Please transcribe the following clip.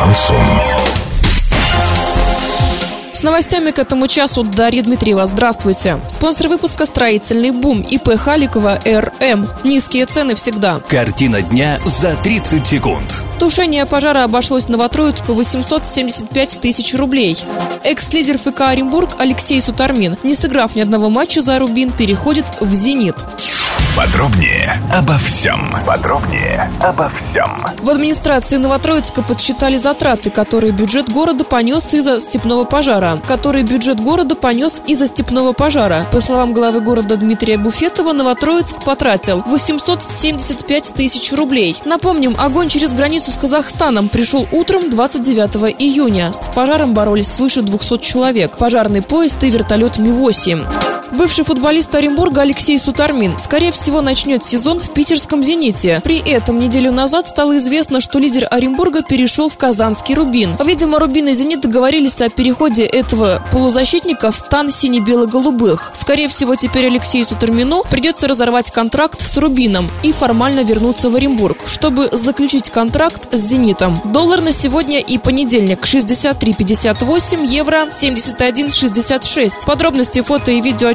Шансон. С новостями к этому часу Дарья Дмитриева. Здравствуйте. Спонсор выпуска «Строительный бум» ИП Халикова РМ. Низкие цены всегда. Картина дня за 30 секунд. Тушение пожара обошлось Новотроицку 875 тысяч рублей. Экс-лидер ФК Оренбург Алексей Сутармин, не сыграв ни одного матча за Рубин, переходит в «Зенит». Подробнее обо всем. Подробнее обо всем. В администрации Новотроицка подсчитали затраты, которые бюджет города понес из-за степного пожара. Который бюджет города понес из-за степного пожара. По словам главы города Дмитрия Буфетова, Новотроицк потратил 875 тысяч рублей. Напомним, огонь через границу с Казахстаном пришел утром 29 июня. С пожаром боролись свыше 200 человек. Пожарный поезд и вертолет Ми-8. Бывший футболист Оренбурга Алексей Сутармин, скорее всего, начнет сезон в питерском «Зените». При этом неделю назад стало известно, что лидер Оренбурга перешел в казанский «Рубин». Видимо, «Рубин» и «Зенит» договорились о переходе этого полузащитника в стан сине-бело-голубых. Скорее всего, теперь Алексею Сутармину придется разорвать контракт с «Рубином» и формально вернуться в Оренбург, чтобы заключить контракт с «Зенитом». Доллар на сегодня и понедельник 63,58, евро 71,66. Подробности фото и видео